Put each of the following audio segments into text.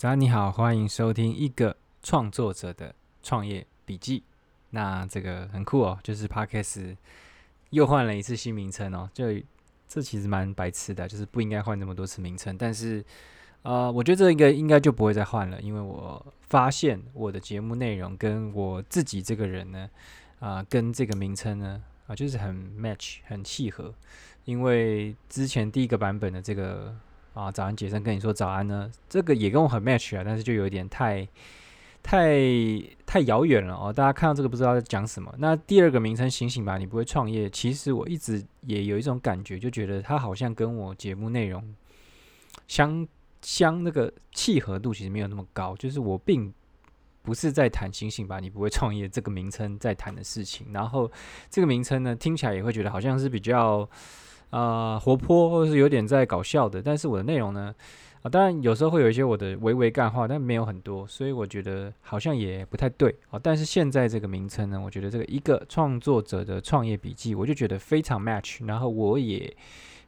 早安，你好，欢迎收听一个创作者的创业笔记。那这个很酷哦，就是 Podcast 又换了一次新名称哦。就这其实蛮白痴的，就是不应该换那么多次名称。但是，呃，我觉得这个应该就不会再换了，因为我发现我的节目内容跟我自己这个人呢，啊、跟这个名称呢，啊、就是很 match，很契合。因为之前第一个版本的这个。啊，早安，杰森跟你说早安呢，这个也跟我很 match 啊，但是就有点太太太遥远了哦。大家看到这个不知道在讲什么。那第二个名称“醒醒吧，你不会创业”，其实我一直也有一种感觉，就觉得它好像跟我节目内容相相那个契合度其实没有那么高。就是我并不是在谈“醒醒吧，你不会创业”这个名称在谈的事情。然后这个名称呢，听起来也会觉得好像是比较。啊、活泼或者是有点在搞笑的，但是我的内容呢，啊、当然有时候会有一些我的微微干话，但没有很多，所以我觉得好像也不太对啊、但是现在这个名称呢，我觉得这个一个创作者的创业笔记，我就觉得非常 match。然后我也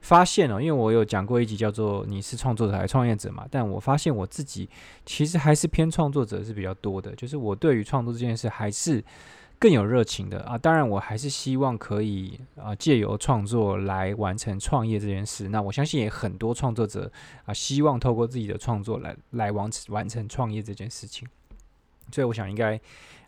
发现、哦，因为我有讲过一集叫做“你是创作者还是创业者”嘛，但我发现我自己其实还是偏创作者是比较多的，就是我对于创作这件事还是。更有热情的啊，当然我还是希望可以啊，借由创作来完成创业这件事。那我相信也很多创作者啊，希望透过自己的创作来来完成完成创业这件事情。所以我想应该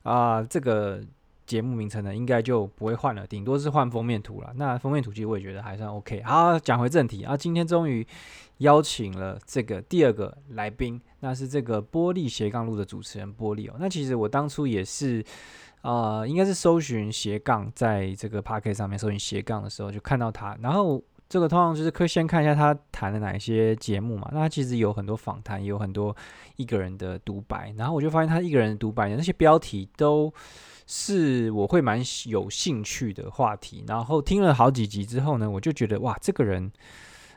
啊，这个节目名称呢，应该就不会换了，顶多是换封面图了。那封面图其实我也觉得还算 OK。好，讲回正题啊，今天终于邀请了这个第二个来宾，那是这个玻璃斜杠路的主持人玻璃哦。那其实我当初也是。呃，应该是搜寻斜杠，在这个 Podcast 上面搜寻斜杠的时候，就看到他。然后这个通常就是可以先看一下他谈了哪些节目嘛。那他其实有很多访谈，有很多一个人的独白。然后我就发现他一个人的独白的那些标题都是我会蛮有兴趣的话题。然后听了好几集之后呢，我就觉得哇，这个人，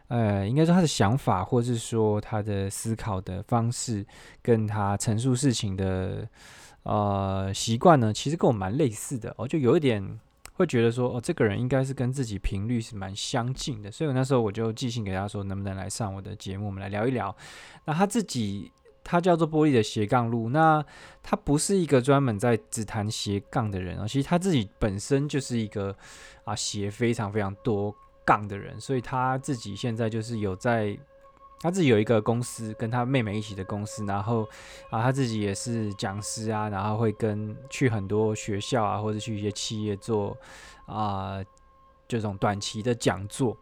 呃，应该说他的想法，或是说他的思考的方式，跟他陈述事情的。呃，习惯呢，其实跟我蛮类似的哦，就有一点会觉得说，哦，这个人应该是跟自己频率是蛮相近的，所以我那时候我就寄信给他说，能不能来上我的节目，我们来聊一聊。那他自己，他叫做玻璃的斜杠路，那他不是一个专门在只谈斜杠的人啊，其实他自己本身就是一个啊斜非常非常多杠的人，所以他自己现在就是有在。他自己有一个公司，跟他妹妹一起的公司，然后啊，他自己也是讲师啊，然后会跟去很多学校啊，或者去一些企业做啊这种短期的讲座。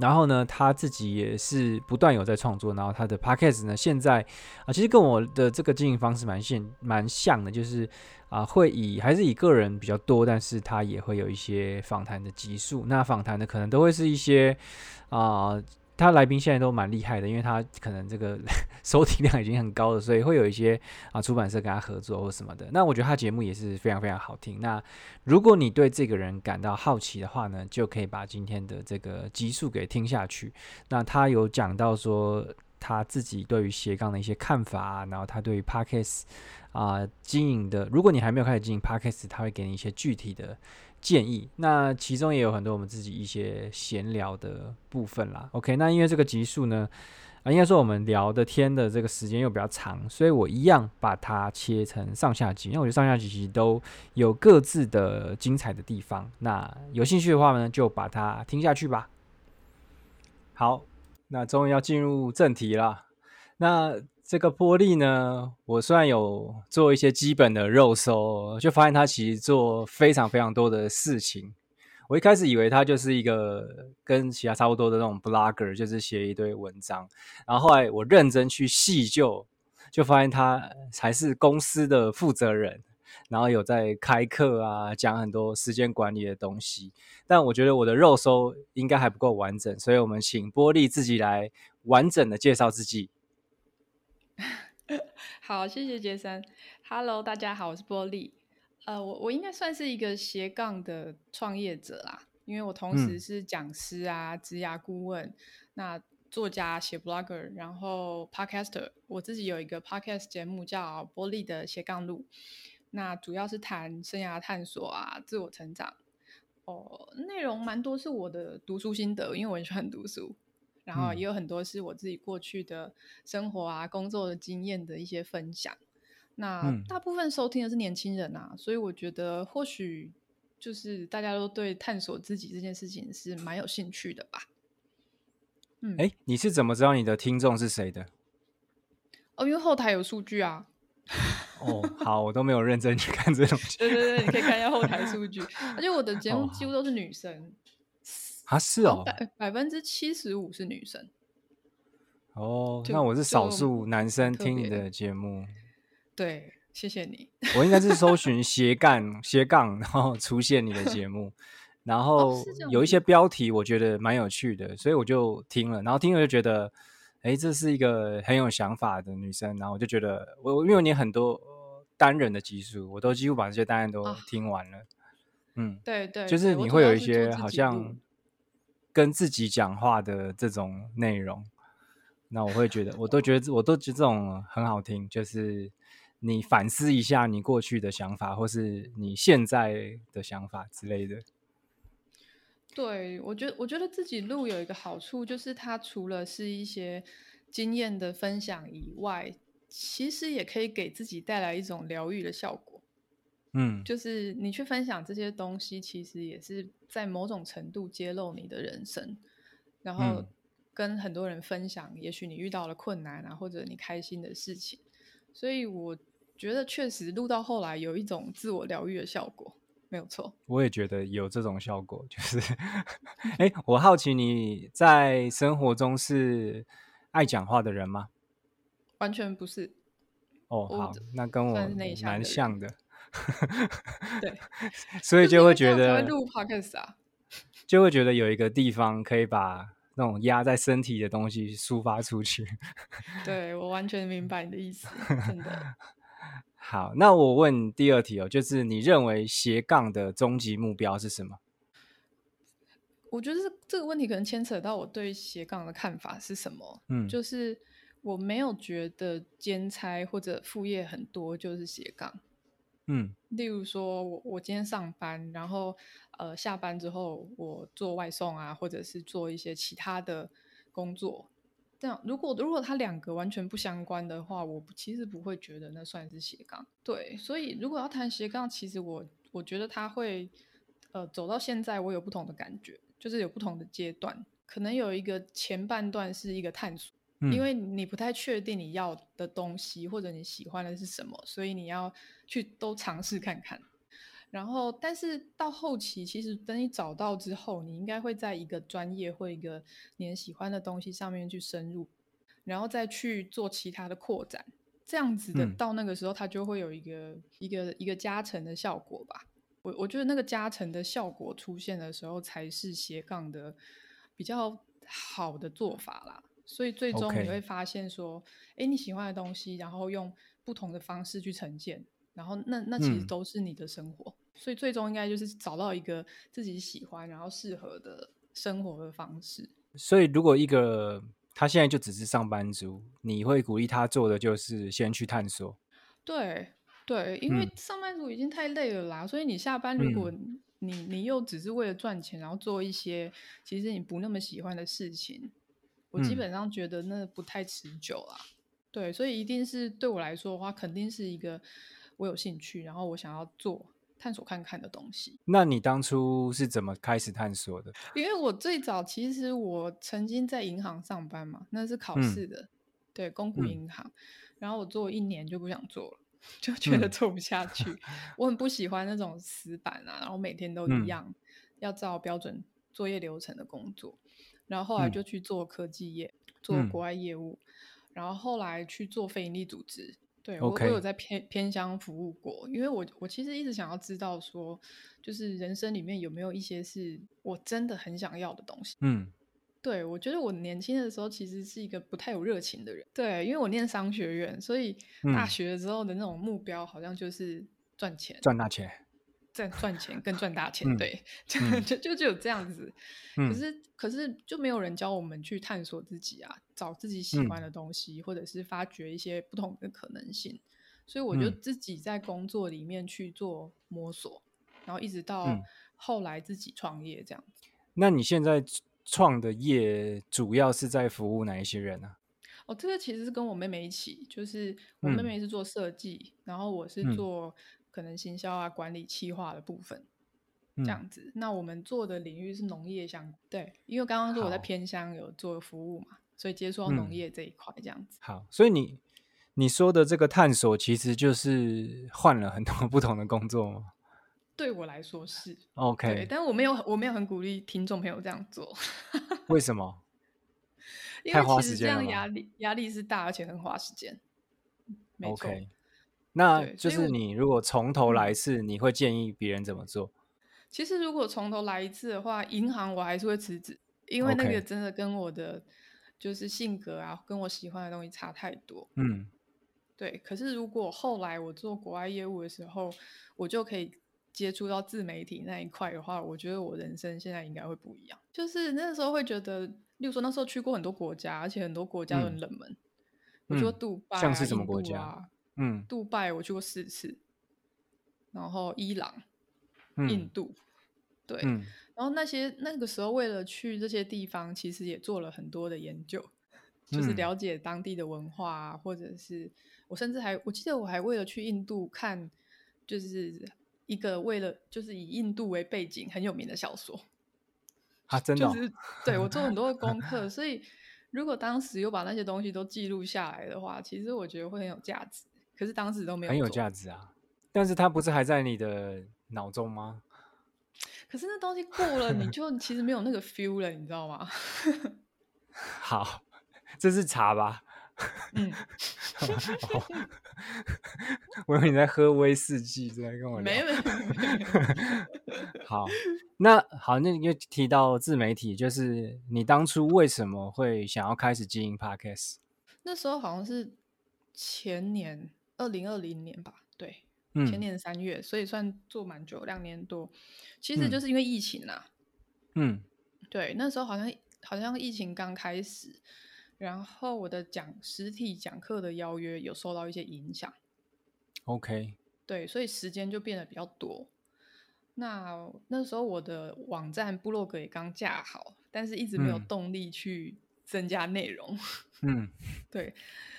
然后呢，他自己也是不断有在创作，然后他的 podcast 呢，现在啊，其实跟我的这个经营方式蛮像，蛮像的，就是啊，会以还是以个人比较多，但是他也会有一些访谈的集数。那访谈的可能都会是一些啊。他来宾现在都蛮厉害的，因为他可能这个 收听量已经很高了，所以会有一些啊出版社跟他合作或什么的。那我觉得他节目也是非常非常好听。那如果你对这个人感到好奇的话呢，就可以把今天的这个集数给听下去。那他有讲到说他自己对于斜杠的一些看法，然后他对于 Podcast 啊经营的，如果你还没有开始经营 Podcast，他会给你一些具体的。建议，那其中也有很多我们自己一些闲聊的部分啦。OK，那因为这个集数呢，啊，应该说我们聊的天的这个时间又比较长，所以我一样把它切成上下集，因为我觉得上下集其实都有各自的精彩的地方。那有兴趣的话呢，就把它听下去吧。好，那终于要进入正题了。那这个玻璃呢，我虽然有做一些基本的肉搜，就发现他其实做非常非常多的事情。我一开始以为他就是一个跟其他差不多的那种 blogger，就是写一堆文章。然后后来我认真去细究，就发现他才是公司的负责人，然后有在开课啊，讲很多时间管理的东西。但我觉得我的肉搜应该还不够完整，所以我们请波莉自己来完整的介绍自己。好，谢谢杰森。Hello，大家好，我是波利。呃，我我应该算是一个斜杠的创业者啦，因为我同时是讲师啊、职涯顾问、那作家、写 blogger，然后 podcaster。我自己有一个 podcast 节目叫波利的斜杠路，那主要是谈生涯探索啊、自我成长。哦，内容蛮多是我的读书心得，因为我很喜欢读书。然后也有很多是我自己过去的生活啊、工作的经验的一些分享。那大部分收听的是年轻人啊，所以我觉得或许就是大家都对探索自己这件事情是蛮有兴趣的吧。嗯，哎，你是怎么知道你的听众是谁的？哦，因为后台有数据啊。哦，好，我都没有认真去看这种。对对对，你可以看一下后台数据。而且我的节目几乎都是女生。哦、啊，是哦，百百分之七十五是女生。哦，那我是少数男生听你的节目。对，谢谢你。我应该是搜寻 斜杠斜杠，然后出现你的节目，然后有一些标题我觉得蛮有趣的，所以我就听了，然后听了就觉得。哎，这是一个很有想法的女生，然后我就觉得我因为你很多单人的集数，我都几乎把这些单人都听完了。啊、嗯，对对，就是你会有一些好像跟自己讲话的这种内容，那我会觉得，我都觉得我都觉得这种很好听，就是你反思一下你过去的想法，或是你现在的想法之类的。对，我觉得我觉得自己录有一个好处，就是它除了是一些经验的分享以外，其实也可以给自己带来一种疗愈的效果。嗯，就是你去分享这些东西，其实也是在某种程度揭露你的人生，然后跟很多人分享，也许你遇到了困难啊，或者你开心的事情。所以我觉得确实录到后来有一种自我疗愈的效果。没有错，我也觉得有这种效果。就是，哎，我好奇你在生活中是爱讲话的人吗？完全不是。哦，好，那跟我蛮像的。对，所以就会觉得录 Podcast 啊，就会觉得有一个地方可以把那种压在身体的东西抒发出去。对，我完全明白你的意思，真的。好，那我问第二题哦，就是你认为斜杠的终极目标是什么？我觉得这个问题可能牵扯到我对斜杠的看法是什么。嗯，就是我没有觉得兼差或者副业很多就是斜杠。嗯，例如说我我今天上班，然后呃下班之后我做外送啊，或者是做一些其他的工作。这样，如果如果它两个完全不相关的话，我其实不会觉得那算是斜杠。对，所以如果要谈斜杠，其实我我觉得他会，呃，走到现在，我有不同的感觉，就是有不同的阶段，可能有一个前半段是一个探索，嗯，因为你不太确定你要的东西或者你喜欢的是什么，所以你要去都尝试看看。然后，但是到后期，其实等你找到之后，你应该会在一个专业或一个你很喜欢的东西上面去深入，然后再去做其他的扩展，这样子的，到那个时候，它就会有一个、嗯、一个一个加成的效果吧。我我觉得那个加成的效果出现的时候，才是斜杠的比较好的做法啦。所以最终你会发现说，哎、okay.，你喜欢的东西，然后用不同的方式去呈现。然后那那其实都是你的生活，嗯，所以最终应该就是找到一个自己喜欢然后适合的生活的方式。所以如果一个他现在就只是上班族，你会鼓励他做的就是先去探索。对对，因为上班族已经太累了啦，嗯，所以你下班如果你你又只是为了赚钱，然后做一些其实你不那么喜欢的事情，我基本上觉得那不太持久啦。嗯，对，所以一定是对我来说的话，肯定是一个。我有兴趣，然后我想要做探索看看的东西。那你当初是怎么开始探索的？因为我最早其实我曾经在银行上班嘛，那是考试的，嗯、对，公股银行、嗯。然后我做一年就不想做了，就觉得做不下去。嗯、我很不喜欢那种死板啊，然后每天都一样，嗯、要照标准作业流程的工作。然后后来就去做科技业，嗯、做国外业务、嗯，然后后来去做非营利组织。对.我我有在偏偏乡服务过，因为我我其实一直想要知道说，就是人生里面有没有一些是我真的很想要的东西。嗯，对，我觉得我年轻的时候其实是一个不太有热情的人。对，因为我念商学院，所以大学的时候的那种目标好像就是赚钱，赚大钱。在赚钱更赚大钱，对，嗯、就就只有这样子。嗯、可是可是就没有人教我们去探索自己啊，找自己喜欢的东西，嗯、或者是发掘一些不同的可能性。所以我就自己在工作里面去做摸索，嗯、然后一直到后来自己创业这样子。那你现在创的业主要是在服务哪一些人呢、啊？哦，这个其实是跟我妹妹一起，就是我妹妹是做设计，嗯、然后我是做可能行销啊、管理、企划的部分，嗯、这样子。那我们做的领域是农业相关，对，因为刚刚说我在偏乡有做服务嘛，所以接触到农业这一块这样子。好，所以你你说的这个探索，其实就是换了很多 不同的工作吗？对我来说是 OK，但我没有我没有很鼓励听众朋友这样做。为什么？因为其实这样压力压力是大，而且很花时间。没错。OK，那就是你如果从头来一次，你会建议别人怎么做？其实如果从头来一次的话，银行我还是会辞职，因为那个真的跟我的就是性格啊，跟我喜欢的东西差太多。嗯，对。可是如果后来我做国外业务的时候，我就可以接触到自媒体那一块的话，我觉得我人生现在应该会不一样。就是那个时候会觉得。例如说，那时候去过很多国家，而且很多国家都很冷门。我去过杜拜啊，像是什么国家？嗯，杜拜我去过四次，然后伊朗、印度，对，然后那些那个时候为了去这些地方，其实也做了很多的研究，就是了解当地的文化啊，或者是我甚至还我记得我还为了去印度看，就是一个为了就是以印度为背景很有名的小说。啊，真的、哦，就是。对我做很多的功课，所以如果当时有把那些东西都记录下来的话，其实我觉得会很有价值。可是当时都没有，很有价值啊！但是它不是还在你的脑中吗？可是那东西过了，你就 其实没有那个 feel 了，你知道吗？好，这是茶吧？嗯，我以为你在喝威士忌，在跟我聊。没有，好，那好，那你又提到自媒体，就是你当初为什么会想要开始经营 Podcast？那时候好像是前年二零二零年吧，对，前年三月，所以算做蛮久，两年多。其实就是因为疫情啊，嗯，对，那时候好像好像疫情刚开始。然后我的讲实体讲课的邀约有受到一些影响，OK，对，所以时间就变得比较多。那那时候我的网站部落格也刚架好，但是一直没有动力去增加内容。嗯，对，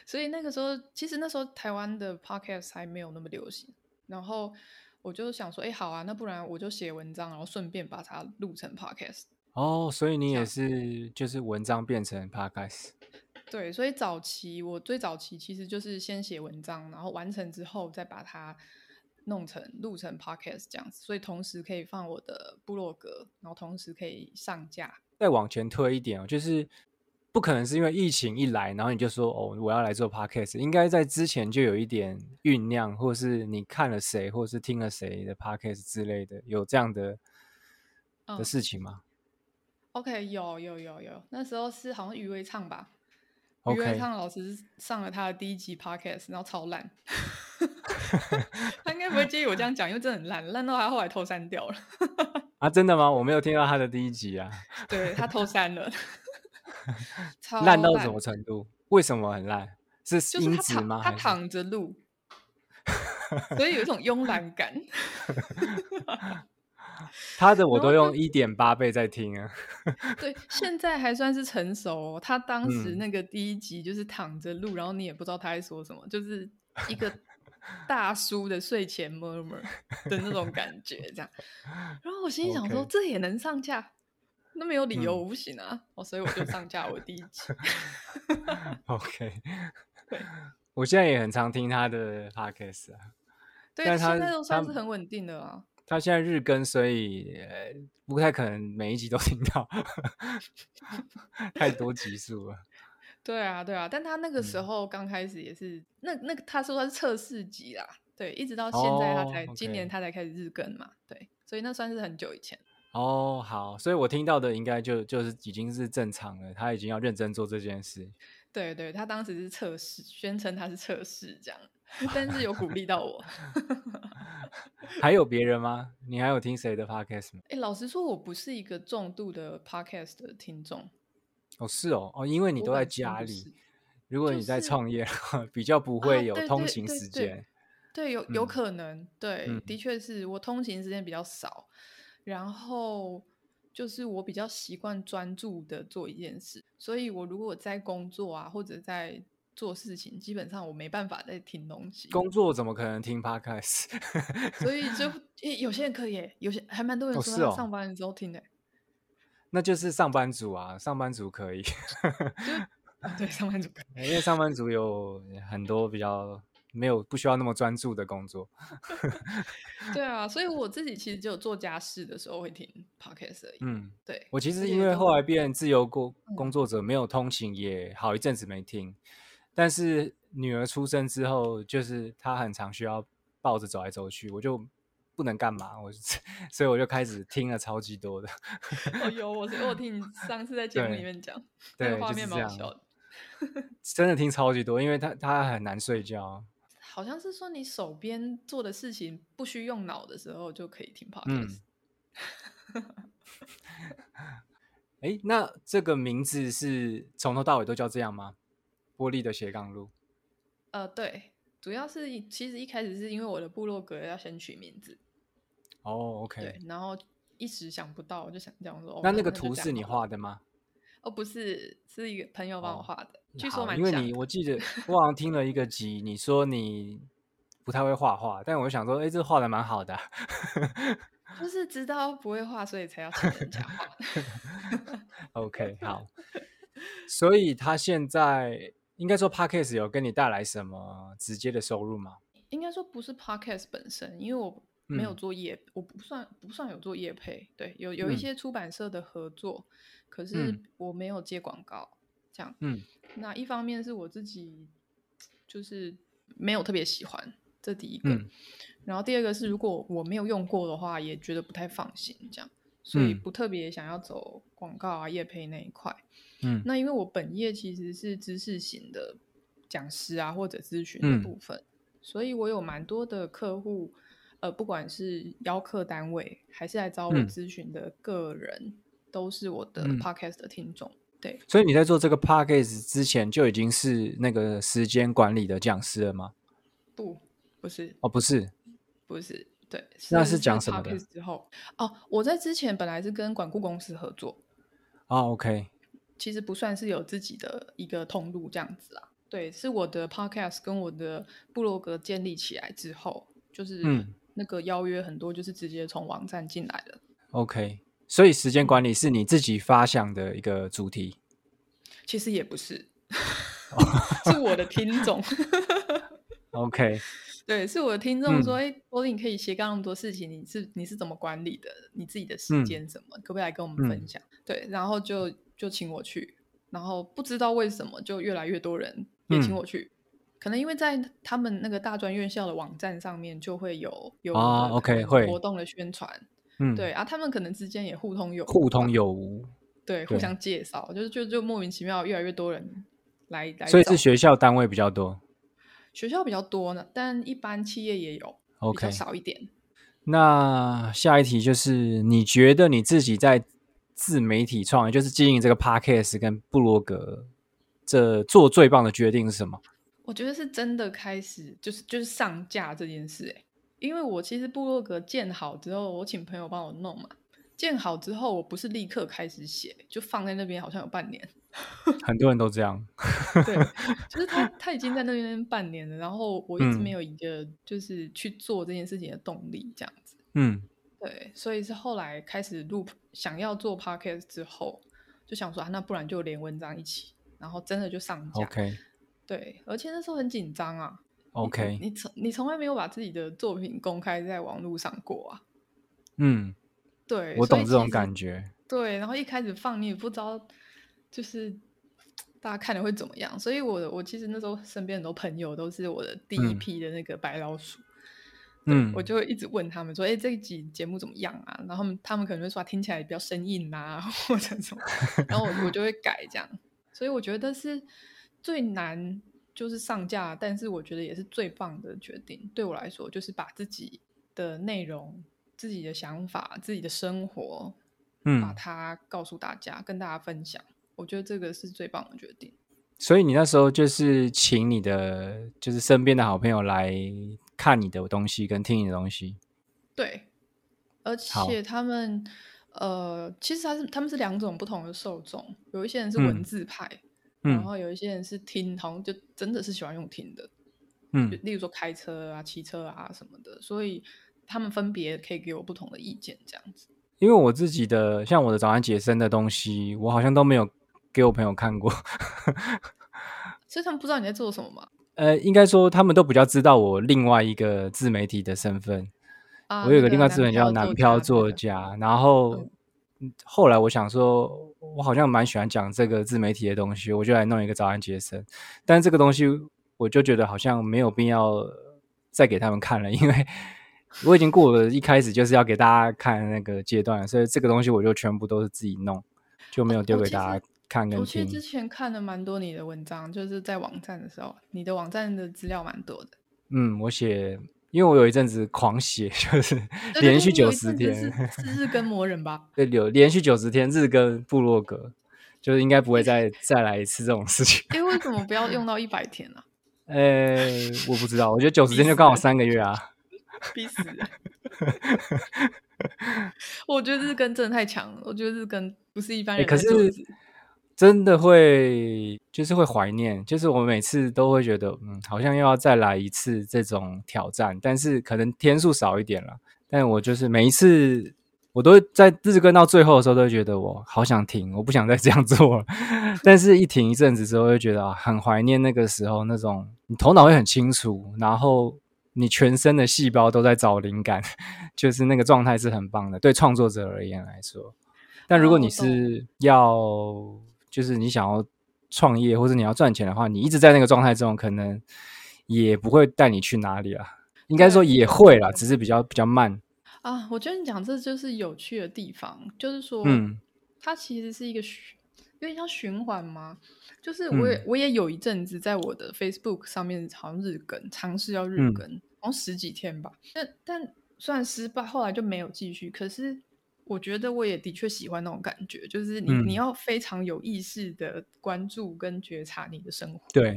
所以那个时候其实那时候台湾的 Podcast 还没有那么流行。然后我就想说，哎，好啊，那不然我就写文章，然后顺便把它录成 Podcast。哦，所以你也是就是文章变成 Podcast。对，所以早期我最早期其实就是先写文章，然后完成之后再把它弄成录成 podcast 这样子，所以同时可以放我的部落格，然后同时可以上架。再往前推一点哦，就是不可能是因为疫情一来，然后你就说哦，我要来做 podcast，应该在之前就有一点酝酿，或是你看了谁，或是听了谁的 podcast 之类的，有这样的的事情吗？嗯，OK，有有有有，那时候是好像余威唱吧。余威唱老师上了他的第一集 podcast，然后超烂，他应该不会介意我这样讲，因为真的很烂，烂到他后来偷删掉了。啊，真的吗？我没有听到他的第一集啊。对，他偷删了，超 烂到什么程度？为什么很烂？是音质吗？他躺着录，所以有一种慵懒感。他的我都用一点八倍在听啊。对，现在还算是成熟哦。他当时那个第一集就是躺着录，嗯、然后你也不知道他在说什么，就是一个大叔的睡前 murmur 的那种感觉，这样。然后我心里想说.这也能上架？那没有理由我不行啊！嗯、哦，所以我就上架我第一集。OK，对，我现在也很常听他的 podcast 啊。对，他现在都算是很稳定的啊。他现在日更，所以不太可能每一集都听到，太多集数了。对啊，对啊，但他那个时候刚开始也是，嗯、那那个他说他是测试集啦，对，一直到现在他才、哦、今年他才开始日更嘛，对，所以那算是很久以前。哦，好，所以我听到的应该就就是已经是正常了，他已经要认真做这件事。对对，他当时是测试，宣称他是测试这样。但是有鼓励到我，还有别人吗？你还有听谁的 podcast 吗？哎、欸，老实说，我不是一个重度的 podcast 的听众。哦，是哦，哦，因为你都在家里。如果你在创业，就是、比较不会有通勤时间、啊。对，有有可能，对，嗯、的确是我通勤时间比较少。然后，就是我比较习惯专注的做一件事，所以我如果在工作啊，或者在做事情，基本上我没办法再听东西。工作怎么可能听 podcast？所以就 有些人可以，有些还蛮多人说上班的时候听的。哦哦。那就是上班族啊，上班族可以。对，上班族可以，因为上班族有很多比较。没有不需要那么专注的工作，对啊，所以我自己其实只有做家事的时候会听 podcast 而已。嗯，对，我其实因为后来变自由工工作者，没有通勤也好一阵子没听，嗯、但是女儿出生之后，就是她很常需要抱着走来走去，我就不能干嘛，我 所以我就开始听了超级多的。哦，有我我听你上次在节目里面讲，对，那个画面蛮好笑的，真的听超级多，因为她她很难睡觉。好像是说你手边做的事情不需用脑的时候就可以听 podcast。嗯。哎，那这个名字是从头到尾都叫这样吗？玻璃的斜杠路。呃，对，主要是其实一开始是因为我的部落格要先取名字。哦，OK。对，然后一时想不到，我就想这样说。那那个图是你画的吗？哦，不是，是一个朋友帮我画的。哦据说蛮像，因为你我记得我好像听了一个集，你说你不太会画画，但我就想说，哎，这画的蛮好的，就是知道不会画，所以才要请人家画。OK，好，所以他现在应该说 Podcast 有跟你带来什么直接的收入吗？应该说不是 Podcast 本身，因为我没有做业，嗯、我不算不算有做业配，对，有有一些出版社的合作，嗯、可是我没有接广告。这样，嗯，那一方面是我自己就是没有特别喜欢，这第一个，嗯、然后第二个是如果我没有用过的话，也觉得不太放心，这样，所以不特别想要走广告啊、业配那一块，嗯，那因为我本业其实是知识型的讲师啊或者咨询的部分，嗯、所以我有蛮多的客户，呃，不管是邀客单位还是来找我咨询的个人，嗯、都是我的 podcast 的听众。对，所以你在做这个 podcast 之前就已经是那个时间管理的讲师了吗？不，不是。哦，不是，不是。对，那是讲什么的？之后哦，我在之前本来是跟管顾公司合作。哦，OK。其实不算是有自己的一个通路这样子啦。对，是我的 podcast 跟我的部落格建立起来之后，就是那个邀约很多，就是直接从网站进来的。OK。所以时间管理是你自己发想的一个主题？其实也不是，是我的听众。OK，对，是我的听众说：“哎、嗯，波莉，你可以斜杠那么多事情，你是你是怎么管理的？你自己的时间什么？嗯、可不可以来跟我们分享？”嗯、对，然后就就请我去，然后不知道为什么就越来越多人也请我去，嗯、可能因为在他们那个大专院校的网站上面就会有有啊 OK 会活动的宣传。嗯，对啊，他们可能之间也互通有互通有无，对，互相介绍，就是就就莫名其妙越来越多人来来，所以是学校单位比较多，学校比较多呢，但一般企业也有，OK，少一点。那下一题就是，你觉得你自己在自媒体创业，就是经营这个 Podcast 跟布罗格，这做最棒的决定是什么？我觉得是真的开始，就是就是上架这件事，哎。因为我其实部落格建好之后，我请朋友帮我弄嘛。建好之后，我不是立刻开始写，就放在那边，好像有半年。很多人都这样。对，就是他他已经在那边半年了，然后我一直没有一个就是去做这件事情的动力，这样子。嗯，对，所以是后来开始录，想要做 podcast 之后，就想说啊，那不然就连文章一起，然后真的就上架。OK。对，而且那时候很紧张啊。OK，你从你从来没有把自己的作品公开在网络上过啊？嗯，对，我懂这种感觉。对，然后一开始放你也不知道，就是大家看了会怎么样。所以我我其实那时候身边很多朋友都是我的第一批的那个白老鼠。嗯，我就会一直问他们说：“哎，这一集节目怎么样啊？”然后他们他们可能会说听起来比较生硬啊，或者什么。然后我我就会改这样。所以我觉得是最难。就是上架，但是我觉得也是最棒的决定。对我来说，就是把自己的内容、自己的想法、自己的生活，嗯，把它告诉大家，跟大家分享。我觉得这个是最棒的决定。所以你那时候就是请你的，就是身边的好朋友来看你的东西，跟听你的东西。对，而且他们，呃，其实他是他们是两种不同的受众，有一些人是文字派，嗯、然后有一些人是听，好像就真的是喜欢用听的，嗯，例如说开车啊、骑车啊什么的，所以他们分别可以给我不同的意见，这样子。因为我自己的像我的早安杰森的东西，我好像都没有给我朋友看过，所以他们不知道你在做什么吗？呃，应该说他们都比较知道我另外一个自媒体的身份。我有个另外资本叫南漂作家，然后后来我想说，我好像蛮喜欢讲这个自媒体的东西，我就来弄一个早安杰森。但是这个东西我就觉得好像没有必要再给他们看了，因为 我已经过了一开始就是要给大家看的那个阶段，所以这个东西我就全部都是自己弄，就没有丢给大家看跟听。我其实之前看了蛮多你的文章，就是在网站的时候，你的网站的资料蛮多的。嗯，我写。因为我有一阵子狂写，就是连续九十天是日更魔人吧？对，有连续九十天日更部落格，就是应该不会再再来一次这种事情。哎，为什么不要用到一百天呢？呃，我不知道，我觉得九十天就刚好三个月啊，逼死人！我觉得日更真的太强了，我觉得日更不是一般人。可是。真的会，就是会怀念，就是我每次都会觉得，嗯，好像又要再来一次这种挑战，但是可能天数少一点了。但我就是每一次，我都会在日更到最后的时候，都会觉得我好想停，我不想再这样做了。但是一停一阵子之后，会觉得啊，很怀念那个时候那种，你头脑会很清楚，然后你全身的细胞都在找灵感，就是那个状态是很棒的。对创作者而言来说，但如果你是要。就是你想要创业或者你要赚钱的话，你一直在那个状态中，可能也不会带你去哪里啊。应该说也会啦，只是比较比较慢啊。我觉得你讲这就是有趣的地方，就是说，嗯，它其实是一个循，有点像循环吗。就是我也、嗯、我也有一阵子在我的 Facebook 上面好像日更，尝试要日更，嗯、好像十几天吧。但但虽然失败，后来就没有继续。可是。我觉得我也的确喜欢那种感觉，就是你、嗯、你要非常有意识的关注跟觉察你的生活，对，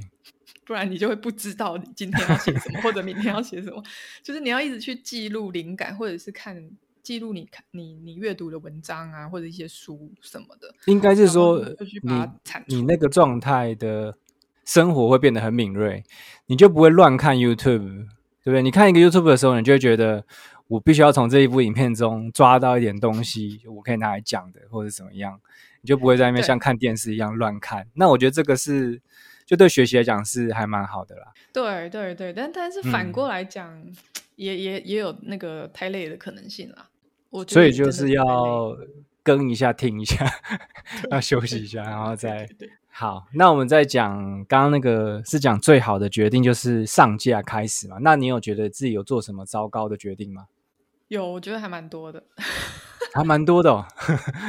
不然你就会不知道你今天要写什么或者明天要写什么。就是你要一直去记录灵感，或者是看记录你看你你阅读的文章啊，或者一些书什么的。应该是说你你那个状态的生活会变得很敏锐，你就不会乱看 YouTube，对不对？你看一个 YouTube 的时候，你就会觉得。我必须要从这一部影片中抓到一点东西，我可以拿来讲的，或者怎么样，你就不会在那边像看电视一样乱看。那我觉得这个是，就对学习来讲是还蛮好的啦。对对对，但但是反过来讲，嗯、也也也有那个太累的可能性啦。我觉得所以就是要更一下，听一下，要休息一下，然后再。好，那我们再讲刚刚那个是讲最好的决定，就是上架开始嘛。那你有觉得自己有做什么糟糕的决定吗？有，我觉得还蛮多的，还蛮多的哦。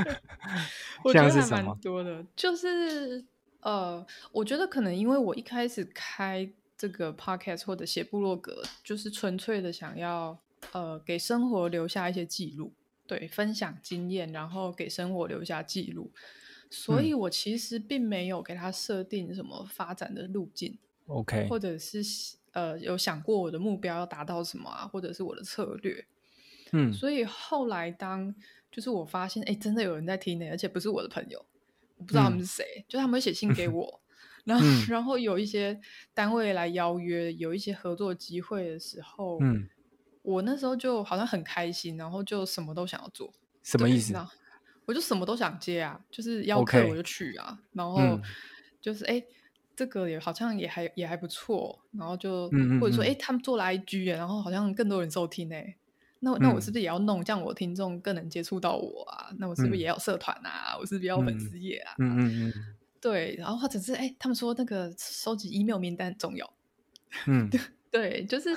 我觉得还蛮多的，就是呃，我觉得可能因为我一开始开这个 podcast 或者写部落格，就是纯粹的想要呃给生活留下一些记录，对，分享经验，然后给生活留下记录。所以我其实并没有给他设定什么发展的路径，OK，或者是呃有想过我的目标要达到什么啊，或者是我的策略，嗯，所以后来当就是我发现，哎，真的有人在听呢，而且不是我的朋友，我不知道他们是谁，嗯、就他们会写信给 我，然后、嗯、然后有一些单位来邀约，有一些合作机会的时候，嗯，我那时候就好像很开心，然后就什么都想要做，什么意思？我就什么都想接啊，就是要客我就去啊，Okay. 然后就是哎、嗯，这个也好像也还也还不错，然后就嗯嗯嗯或者说哎，他们做了 IG，然后好像更多人收听哎，那那我是不是也要弄，这样我听众更能接触到我啊？那我是不是也要社团啊？嗯、我是不是要粉丝页啊？嗯嗯嗯，对，然后或者是哎，他们说那个收集 email 名单很重要，嗯。对，就是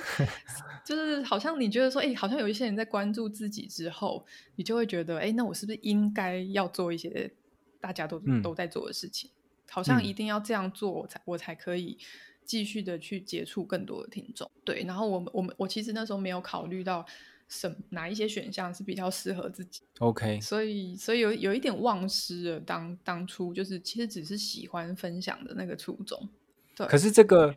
就是，好像你觉得说，哎，好像有一些人在关注自己之后，你就会觉得，哎，那我是不是应该要做一些大家都、嗯、都在做的事情？好像一定要这样做，我才我才可以继续的去接触更多的听众。对，然后我们我们我其实那时候没有考虑到什哪一些选项是比较适合自己。OK，所以所以有有一点忘失了当当初就是其实只是喜欢分享的那个初衷。对，可是这个。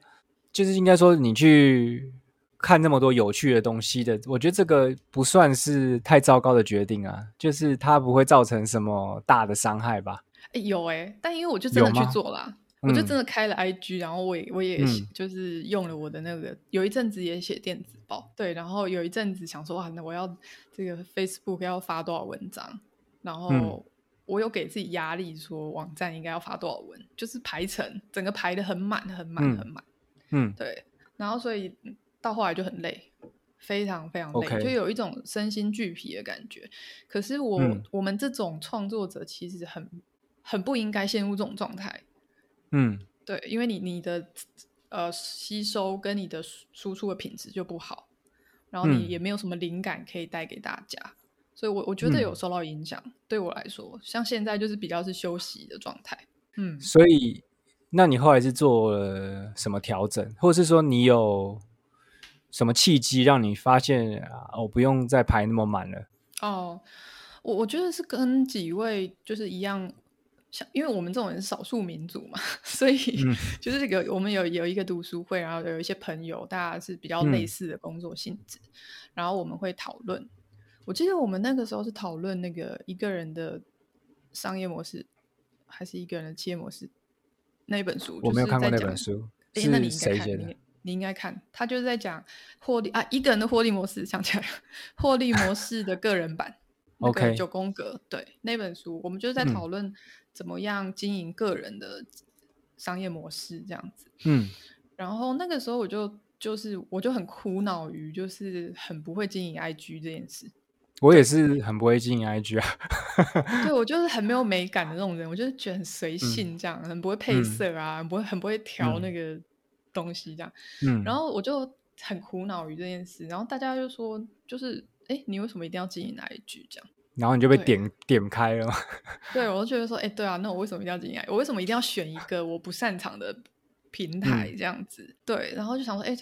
就是应该说，你去看那么多有趣的东西的，我觉得这个不算是太糟糕的决定啊，就是它不会造成什么大的伤害吧？哎，有哎、欸，但因为我就真的去做了，我就真的开了 IG，、嗯、然后我也我也就是用了我的那个，嗯、有一阵子也写电子报，对，然后有一阵子想说哇，那我要这个 Facebook 要发多少文章，然后我有给自己压力，说网站应该要发多少文，就是排成整个排的很满很满很满，嗯，对，然后所以到后来就很累，非常非常累，okay. 就有一种身心俱疲的感觉。可是我、嗯、我们这种创作者其实很。很不应该陷入这种状态，嗯，对，因为你你的呃吸收跟你的输出的品质就不好，然后你也没有什么灵感可以带给大家，嗯、所以我我觉得有受到影响、嗯。对我来说，像现在就是比较是休息的状态，嗯，所以那你后来是做了什么调整，或者是说你有什么契机让你发现啊，我不用再排那么满了？哦，我我觉得是跟几位就是一样。像，因为我们这种人是少数民族嘛，所以 就是这个，我们有有一个读书会，然后有一些朋友，大家是比较类似的工作性质，嗯、然后我们会讨论。我记得我们那个时候是讨论那个一个人的商业模式，还是一个人的企业模式那一本书。我没有看过那本书，哎，那你应该看，你你应该看，他就是在讲获利啊，一个人的获利模式，想起来了，获利模式的个人版。OK，九宫格，对那本书，我们就是在讨论怎么样经营个人的商业模式这样子。嗯，然后那个时候我就就是我就很苦恼于就是很不会经营 IG 这件事。我也是很不会经营 IG 啊。对，我 就是很没有美感的那种人，我就是觉得很随性这样，嗯、很不会配色啊，很不会很不会调那个东西这样。嗯，然后我就很苦恼于这件事，然后大家就说就是。哎，你为什么一定要经营 IG 这样？然后你就被点点开了吗？对，我就觉得说，哎，对啊，那我为什么一定要经营？我为什么一定要选一个我不擅长的平台这样子？嗯、对，然后就想说，哎，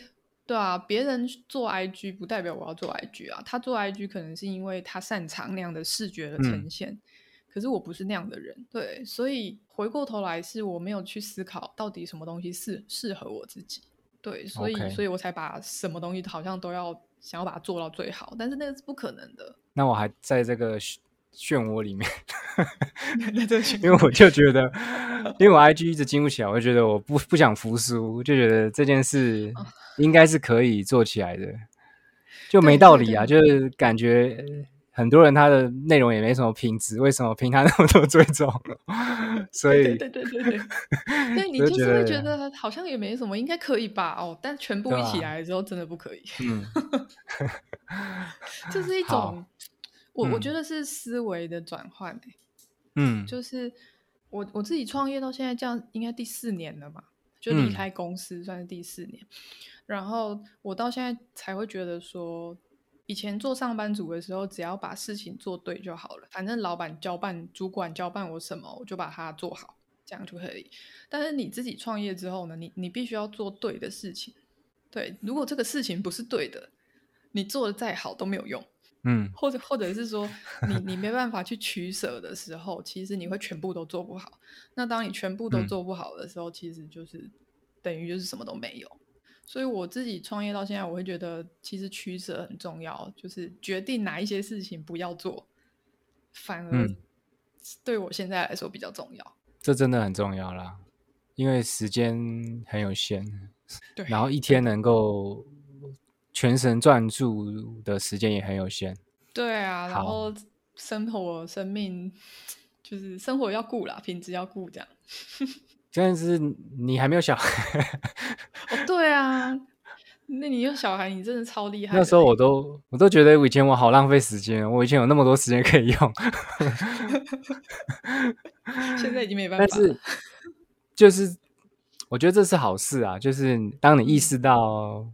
对啊，别人做 IG 不代表我要做 IG 啊。他做 IG 可能是因为他擅长那样的视觉的呈现，嗯、可是我不是那样的人。对，所以回过头来是我没有去思考到底什么东西适适合我自己。对，所以.所以我才把什么东西好像都要。想要把它做到最好，但是那个是不可能的。那我还在这个漩涡里面，因为我就觉得，因为我 IG 一直经不起来，我就觉得我不不想服输，就觉得这件事应该是可以做起来的，就没道理啊，就是感觉。很多人他的内容也没什么品质，为什么凭他那么多追踪？所以对对对对对，对 你就是会觉得好像也没什么，应该可以吧？哦，但全部一起来之后，真的不可以。嗯，就是一种我、嗯、我觉得是思维的转换、欸、嗯，就是我我自己创业到现在这样，应该第四年了嘛，就离开公司算是第四年、嗯，然后我到现在才会觉得说。以前做上班族的时候，只要把事情做对就好了。反正老板交办、主管交办我什么，我就把它做好，这样就可以。但是你自己创业之后呢？你你必须要做对的事情。对，如果这个事情不是对的，你做的再好都没有用。嗯，或者或者是说，你你没办法去取舍的时候，其实你会全部都做不好。那当你全部都做不好的时候，嗯、其实就是等于就是什么都没有。所以我自己创业到现在，我会觉得其实取舍很重要，就是决定哪一些事情不要做，反而对我现在来说比较重要。嗯，这真的很重要啦，因为时间很有限，对，然后一天能够全神专注的时间也很有限。对啊，然后生活、生命就是生活要顾啦，品质要顾，这样。但是你还没有小孩 哦，对啊，那你有小孩，你真的超厉害。那时候我都我都觉得以前我好浪费时间，我以前有那么多时间可以用，现在已经没办法。但是就是我觉得这是好事啊，就是当你意识到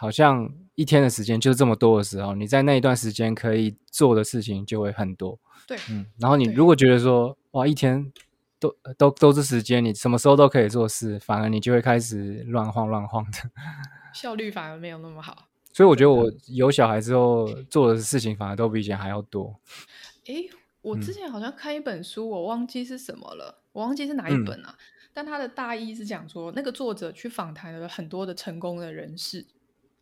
好像一天的时间就这么多的时候，你在那一段时间可以做的事情就会很多。对，嗯，然后你如果觉得说哇一天。都都都是时间，你什么时候都可以做事，反而你就会开始乱晃乱晃的，效率反而没有那么好。所以我觉得我有小孩之后做的事情反而都比以前还要多。诶，我之前好像看一本书，嗯，我忘记是什么了，我忘记是哪一本啊？嗯，但他的大意是讲说，那个作者去访谈了很多的成功的人士，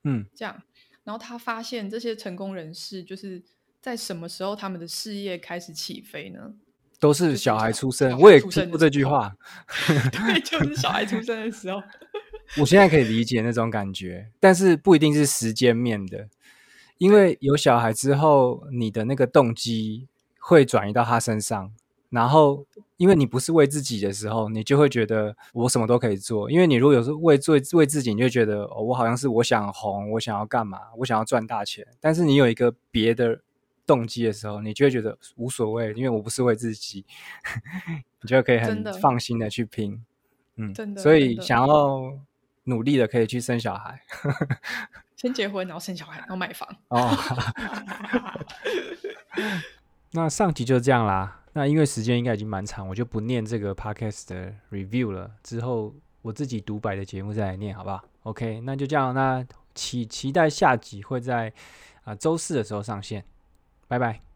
嗯，这样，然后他发现这些成功人士就是在什么时候他们的事业开始起飞呢？都是小孩出生，就是、我也听过这句话。对，就是小孩出生的时候。我现在可以理解那种感觉，但是不一定是时间面的，因为有小孩之后，你的那个动机会转移到他身上，然后因为你不是为自己的时候，你就会觉得我什么都可以做。因为你如果有时候为做为自己，你就觉得哦，我好像是我想红，我想要干嘛，我想要赚大钱。但是你有一个别的。动机的时候，你就会觉得无所谓，因为我不是为自己，你就可以很放心的去拼，嗯，真的。所以想要努力的可以去生小孩，先结婚，然后生小孩，然后买房。哦，那上集就是这样啦。那因为时间应该已经蛮长，我就不念这个 podcast 的 review 了。之后我自己独白的节目再来念，好不好？OK，那就这样。那期期待下集会在啊周四的时候上线。拜拜。